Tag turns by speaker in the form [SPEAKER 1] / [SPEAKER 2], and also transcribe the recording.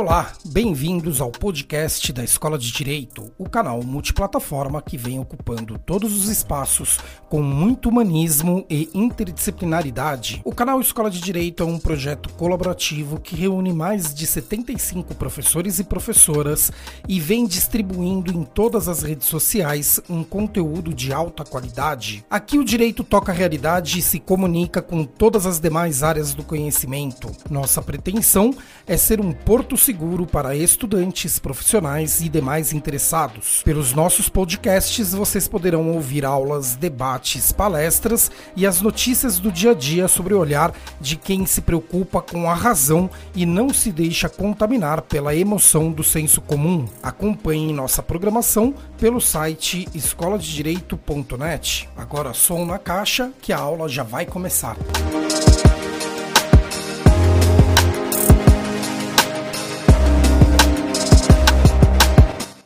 [SPEAKER 1] Olá, bem-vindos ao podcast da Escola de Direito, o canal multiplataforma que vem ocupando todos os espaços com muito humanismo e interdisciplinaridade. O canal Escola de Direito é um projeto colaborativo que reúne mais de 75 professores e professoras e vem distribuindo em todas as redes sociais um conteúdo de alta qualidade. Aqui o direito toca a realidade e se comunica com todas as demais áreas do conhecimento. Nossa pretensão é ser um porto seguro para estudantes, profissionais e demais interessados. Pelos nossos podcasts, vocês poderão ouvir aulas, debates, palestras e as notícias do dia a dia sobre o olhar de quem se preocupa com a razão e não se deixa contaminar pela emoção do senso comum. Acompanhe nossa programação pelo site escoladedireito.net. Agora som na caixa que a aula já vai começar.